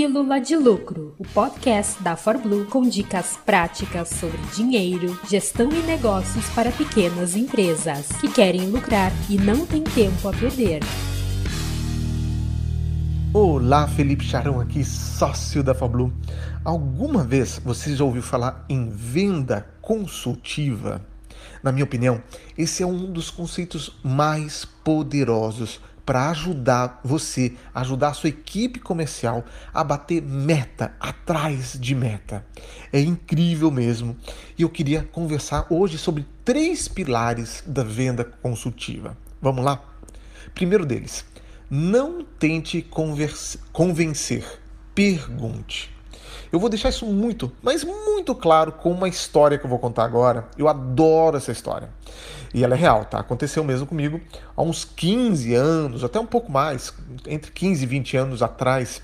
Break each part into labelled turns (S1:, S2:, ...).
S1: Pílula de Lucro, o podcast da ForBlue com dicas práticas sobre dinheiro, gestão e negócios para pequenas empresas que querem lucrar e não têm tempo a perder.
S2: Olá, Felipe Charão aqui, sócio da ForBlue. Alguma vez você já ouviu falar em venda consultiva? Na minha opinião, esse é um dos conceitos mais poderosos para ajudar você, ajudar a sua equipe comercial a bater meta atrás de meta. É incrível mesmo. E eu queria conversar hoje sobre três pilares da venda consultiva. Vamos lá? Primeiro deles, não tente convencer, pergunte. Eu vou deixar isso muito, mas muito claro com uma história que eu vou contar agora. Eu adoro essa história. E ela é real, tá? Aconteceu mesmo comigo há uns 15 anos, até um pouco mais, entre 15 e 20 anos atrás.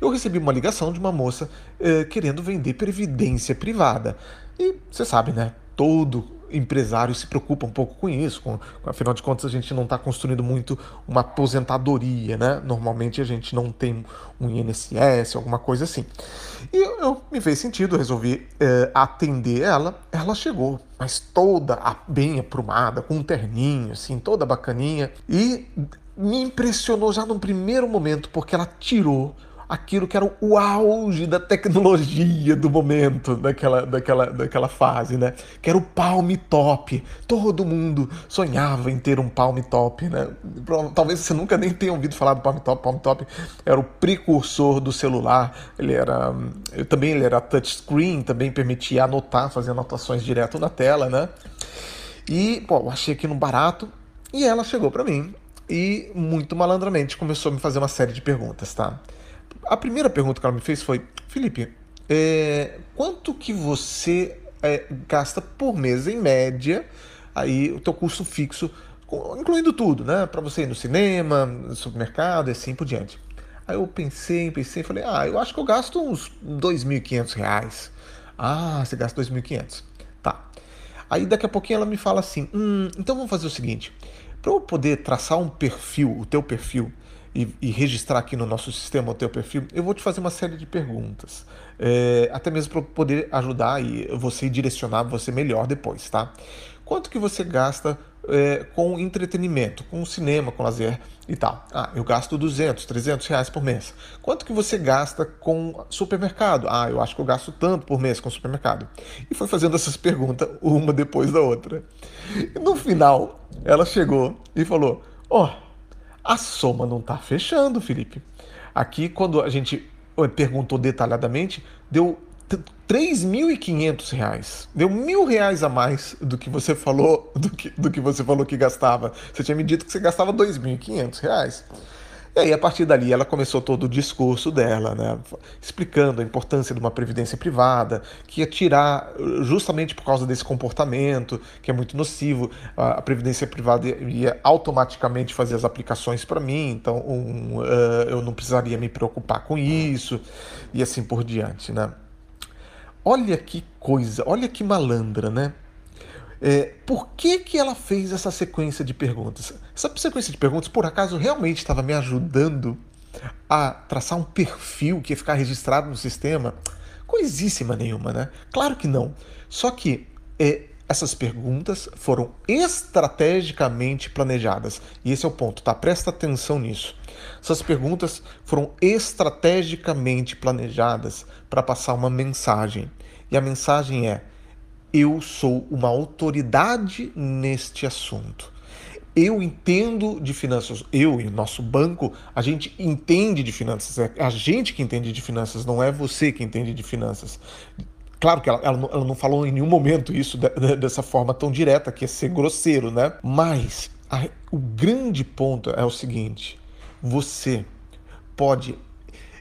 S2: Eu recebi uma ligação de uma moça eh, querendo vender previdência privada. E você sabe, né? Todo empresário se preocupa um pouco com isso, com, afinal de contas a gente não está construindo muito uma aposentadoria, né? Normalmente a gente não tem um INSS, alguma coisa assim. E eu, eu me fez sentido, resolvi é, atender ela. Ela chegou, mas toda bem aprumada, com um terninho, assim, toda bacaninha, e me impressionou já no primeiro momento, porque ela tirou aquilo que era o auge da tecnologia do momento, daquela, daquela, daquela fase, né? Que era o Palm Top. Todo mundo sonhava em ter um Palm Top, né? Talvez você nunca nem tenha ouvido falar do Palm Top. Palm Top era o precursor do celular. Ele era também ele era touchscreen, também permitia anotar, fazer anotações direto na tela, né? E, pô, eu achei aquilo barato e ela chegou para mim e muito malandramente começou a me fazer uma série de perguntas, tá? A primeira pergunta que ela me fez foi: Felipe, é, quanto que você é, gasta por mês em média aí o teu custo fixo, incluindo tudo, né? Para você ir no cinema, no supermercado e assim por diante. Aí eu pensei, pensei, falei: ah, eu acho que eu gasto uns R$ 2.500. Ah, você gasta R$ 2.500. Tá. Aí daqui a pouquinho ela me fala assim: hum, então vamos fazer o seguinte. Para eu poder traçar um perfil, o teu perfil, e, e, registrar aqui no nosso sistema o teu perfil, eu vou te fazer uma série de perguntas, é, até mesmo para poder ajudar e você direcionar você melhor depois, tá? Quanto que você gasta é, com entretenimento, com cinema, com lazer e tal? Ah, eu gasto 200, 300 reais por mês. Quanto que você gasta com supermercado? Ah, eu acho que eu gasto tanto por mês com supermercado. E foi fazendo essas perguntas uma depois da outra. E no final, ela chegou e falou: Ó, oh, a soma não está fechando, Felipe. Aqui, quando a gente perguntou detalhadamente, deu R$ 3.500. Deu mil reais a mais do que você falou, do que, do que você falou que gastava. Você tinha me dito que você gastava R$ 2.500. E aí, a partir dali, ela começou todo o discurso dela, né? explicando a importância de uma previdência privada, que ia tirar, justamente por causa desse comportamento, que é muito nocivo, a previdência privada ia automaticamente fazer as aplicações para mim, então um, uh, eu não precisaria me preocupar com isso, e assim por diante. Né? Olha que coisa, olha que malandra, né? É, por que, que ela fez essa sequência de perguntas? Essa sequência de perguntas, por acaso, realmente estava me ajudando a traçar um perfil que ia ficar registrado no sistema? Coisíssima nenhuma, né? Claro que não. Só que é, essas perguntas foram estrategicamente planejadas. E esse é o ponto, tá? Presta atenção nisso. Essas perguntas foram estrategicamente planejadas para passar uma mensagem. E a mensagem é: eu sou uma autoridade neste assunto. Eu entendo de finanças, eu e nosso banco, a gente entende de finanças, é a gente que entende de finanças, não é você que entende de finanças. Claro que ela, ela, não, ela não, falou em nenhum momento isso de, de, dessa forma tão direta, que é ser grosseiro, né? Mas a, o grande ponto é o seguinte: você pode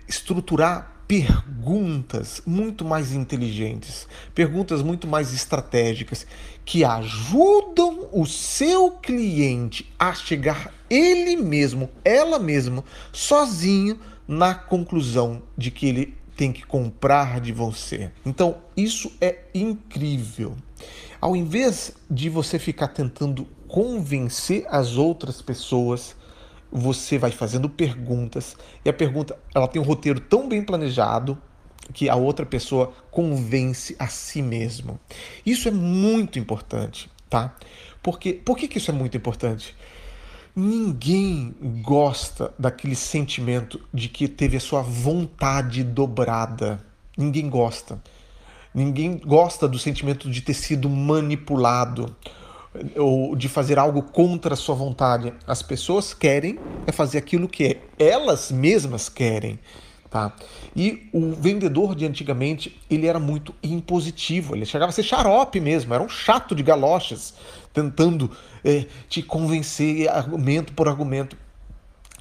S2: estruturar perguntas muito mais inteligentes, perguntas muito mais estratégicas que ajudam o seu cliente a chegar ele mesmo, ela mesma, sozinho na conclusão de que ele tem que comprar de você. Então, isso é incrível. Ao invés de você ficar tentando convencer as outras pessoas, você vai fazendo perguntas e a pergunta ela tem um roteiro tão bem planejado que a outra pessoa convence a si mesmo. Isso é muito importante, tá? Porque por que, que isso é muito importante? Ninguém gosta daquele sentimento de que teve a sua vontade dobrada. Ninguém gosta. Ninguém gosta do sentimento de ter sido manipulado ou de fazer algo contra a sua vontade. As pessoas querem é fazer aquilo que elas mesmas querem. Tá? E o vendedor de antigamente, ele era muito impositivo, ele chegava a ser xarope mesmo, era um chato de galochas, tentando é, te convencer argumento por argumento.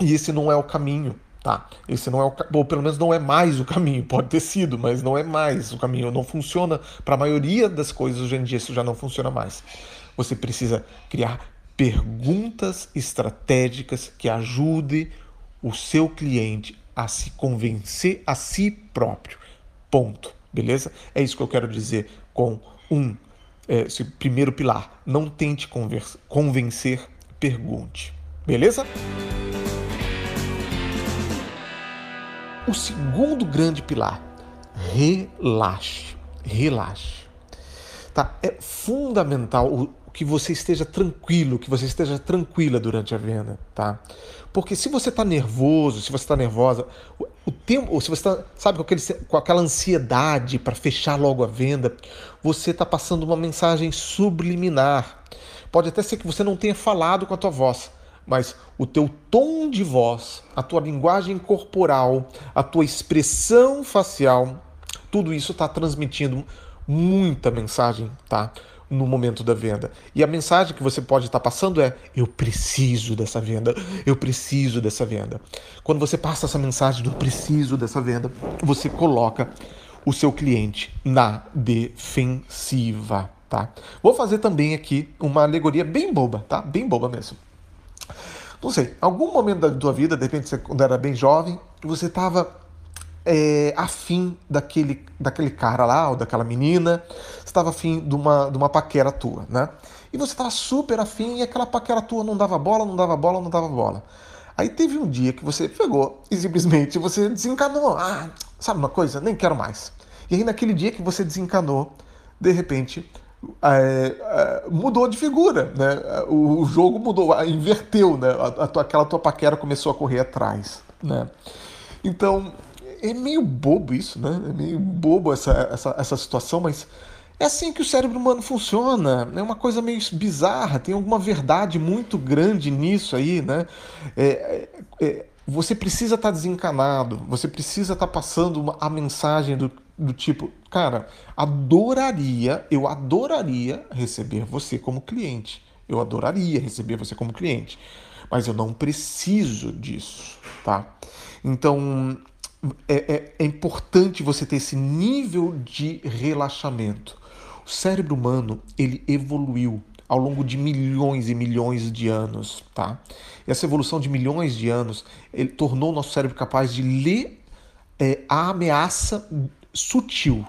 S2: E esse não é o caminho, tá? Esse não é o, ou pelo menos não é mais o caminho, pode ter sido, mas não é mais o caminho, não funciona para a maioria das coisas hoje em dia, isso já não funciona mais. Você precisa criar perguntas estratégicas que ajudem o seu cliente a se convencer a si próprio. Ponto. Beleza? É isso que eu quero dizer com um é, esse primeiro pilar. Não tente convencer, pergunte. Beleza? O segundo grande pilar, relaxe. Relaxe. Tá? É fundamental que você esteja tranquilo, que você esteja tranquila durante a venda, tá? Porque se você está nervoso, se você está nervosa, o, o tempo, ou se você está, sabe, com, aquele, com aquela ansiedade para fechar logo a venda, você está passando uma mensagem subliminar. Pode até ser que você não tenha falado com a tua voz, mas o teu tom de voz, a tua linguagem corporal, a tua expressão facial, tudo isso está transmitindo muita mensagem, tá? No momento da venda. E a mensagem que você pode estar passando é: eu preciso dessa venda, eu preciso dessa venda. Quando você passa essa mensagem do preciso dessa venda, você coloca o seu cliente na defensiva, tá? Vou fazer também aqui uma alegoria bem boba, tá? Bem boba mesmo. Não sei, algum momento da tua vida, de repente você quando era bem jovem, você estava é, afim daquele, daquele cara lá, ou daquela menina, você estava afim de uma, de uma paquera tua, né? E você estava super afim e aquela paquera tua não dava bola, não dava bola, não dava bola. Aí teve um dia que você pegou e simplesmente você desencanou. Ah, sabe uma coisa? Nem quero mais. E aí naquele dia que você desencanou, de repente é, é, mudou de figura, né? O, o jogo mudou, inverteu, né? A, a, aquela tua paquera começou a correr atrás, né? Então é meio bobo isso, né? É meio bobo essa, essa, essa situação, mas é assim que o cérebro humano funciona. É uma coisa meio bizarra, tem alguma verdade muito grande nisso aí, né? É, é, é você precisa estar tá desencanado, você precisa estar tá passando uma, a mensagem do, do tipo, cara, adoraria, eu adoraria receber você como cliente. Eu adoraria receber você como cliente, mas eu não preciso disso, tá? Então, é, é, é importante você ter esse nível de relaxamento. O cérebro humano ele evoluiu ao longo de milhões e milhões de anos, tá? E essa evolução de milhões de anos ele tornou o nosso cérebro capaz de ler é, a ameaça sutil.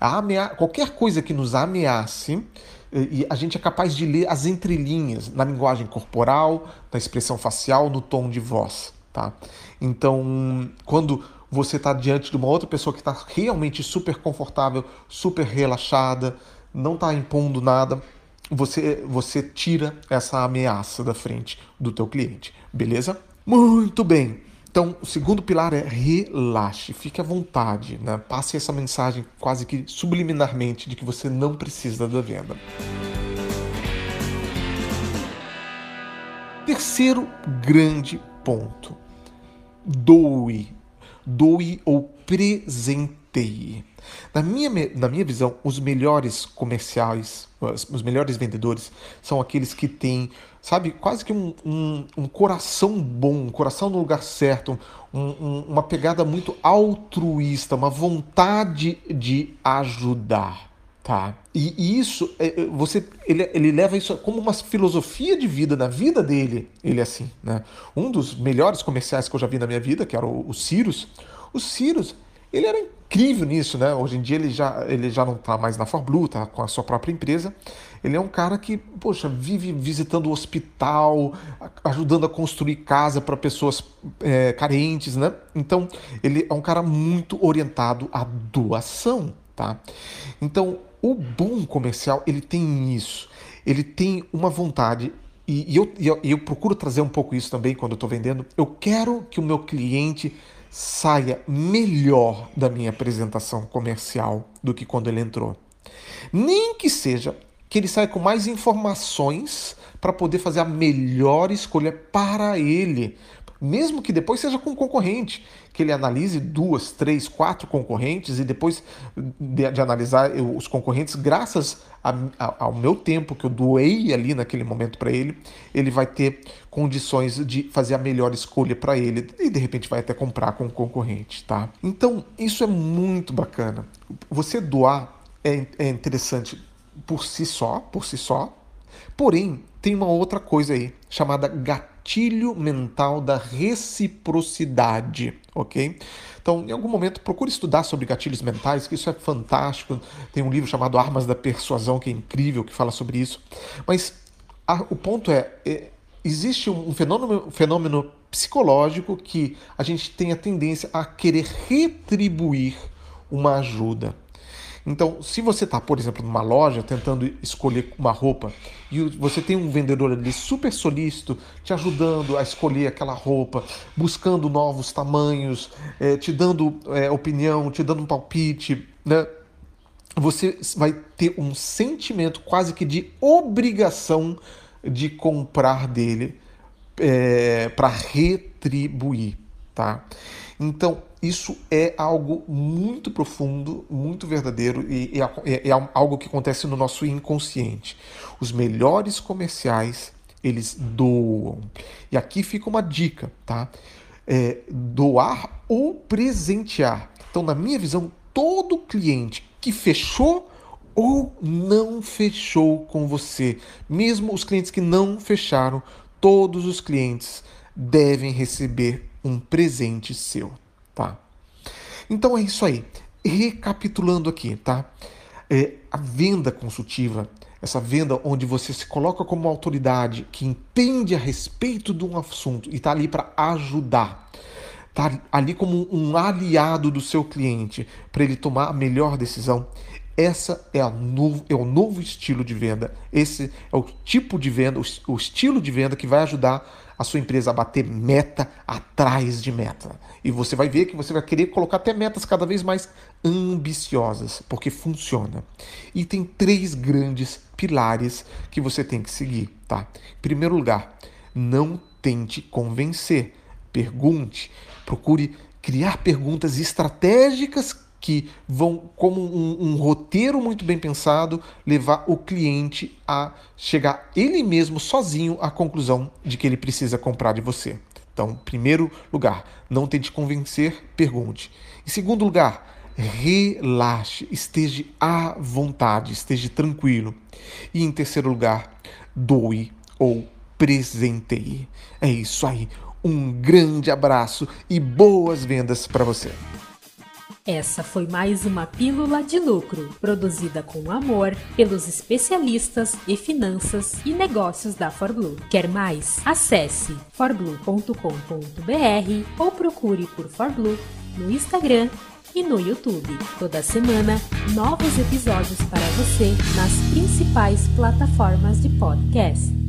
S2: A amea... Qualquer coisa que nos ameace, e a gente é capaz de ler as entrelinhas na linguagem corporal, na expressão facial, no tom de voz, tá? Então, quando você está diante de uma outra pessoa que está realmente super confortável, super relaxada, não está impondo nada, você, você tira essa ameaça da frente do teu cliente, beleza? Muito bem. Então, o segundo pilar é relaxe, fique à vontade, né? passe essa mensagem quase que subliminarmente de que você não precisa da venda. Terceiro grande ponto: doe doe ou presenteie. Na minha, na minha visão, os melhores comerciais, os melhores vendedores são aqueles que têm, sabe, quase que um, um, um coração bom, um coração no lugar certo, um, uma pegada muito altruísta, uma vontade de ajudar. Tá. E, isso, é, é, você, ele, ele leva isso como uma filosofia de vida, na vida dele, ele é assim. Né? Um dos melhores comerciais que eu já vi na minha vida, que era o, o Cirus, o Cirus, ele era incrível nisso, né? Hoje em dia ele já, ele já não está mais na ForBlue, está com a sua própria empresa. Ele é um cara que, poxa, vive visitando o hospital, ajudando a construir casa para pessoas é, carentes, né? Então, ele é um cara muito orientado à doação, tá? Então, o bom comercial, ele tem isso. Ele tem uma vontade e, e, eu, e eu, eu, procuro trazer um pouco isso também quando eu estou vendendo. Eu quero que o meu cliente saia melhor da minha apresentação comercial do que quando ele entrou. Nem que seja que ele saia com mais informações para poder fazer a melhor escolha para ele, mesmo que depois seja com concorrente, que ele analise duas, três, quatro concorrentes e depois de, de analisar os concorrentes, graças a, a, ao meu tempo que eu doei ali naquele momento para ele, ele vai ter condições de fazer a melhor escolha para ele e de repente vai até comprar com o concorrente, tá? Então isso é muito bacana. Você doar é, é interessante por si só, por si só, porém tem uma outra coisa aí chamada gatilho mental da reciprocidade, ok? Então, em algum momento, procure estudar sobre gatilhos mentais, que isso é fantástico. Tem um livro chamado Armas da Persuasão, que é incrível, que fala sobre isso. Mas a, o ponto é, é existe um fenômeno, um fenômeno psicológico que a gente tem a tendência a querer retribuir uma ajuda. Então, se você está, por exemplo, numa loja tentando escolher uma roupa e você tem um vendedor ali super solícito te ajudando a escolher aquela roupa, buscando novos tamanhos, é, te dando é, opinião, te dando um palpite, né? Você vai ter um sentimento quase que de obrigação de comprar dele é, para retribuir, tá? Então, isso é algo muito profundo, muito verdadeiro e é, é, algo que acontece no nosso inconsciente. Os melhores comerciais, eles doam. E aqui fica uma dica, tá? É, doar ou presentear. Então, na minha visão, todo cliente que fechou ou não fechou com você, mesmo os clientes que não fecharam, todos os clientes devem receber um presente seu, tá? Então é isso aí. Recapitulando aqui, tá? É, a venda consultiva, essa venda onde você se coloca como autoridade que entende a respeito de um assunto e está ali para ajudar, tá ali como um aliado do seu cliente para ele tomar a melhor decisão. Essa é, a novo, é o novo estilo de venda. Esse é o tipo de venda, o, o estilo de venda que vai ajudar a sua empresa a bater meta atrás de meta. E você vai ver que você vai querer colocar até metas cada vez mais ambiciosas, porque funciona. E tem três grandes pilares que você tem que seguir, tá? Em primeiro lugar, não tente convencer. Pergunte, procure criar perguntas estratégicas que vão, como um, um, roteiro muito bem pensado, levar o cliente a chegar ele mesmo sozinho à conclusão de que ele precisa comprar de você. Então, primeiro lugar, não tente convencer, pergunte. Em segundo lugar, relaxe, esteja à vontade, esteja tranquilo. E em terceiro lugar, doe ou presenteie. É isso aí. Um grande abraço e boas vendas para você.
S1: Essa foi mais uma Pílula de Lucro, produzida com amor pelos especialistas em finanças e negócios da ForBlue. Quer mais? Acesse forblue.com.br ou procure por ForBlue no Instagram e no YouTube. Toda semana, novos episódios para você nas principais plataformas de podcast.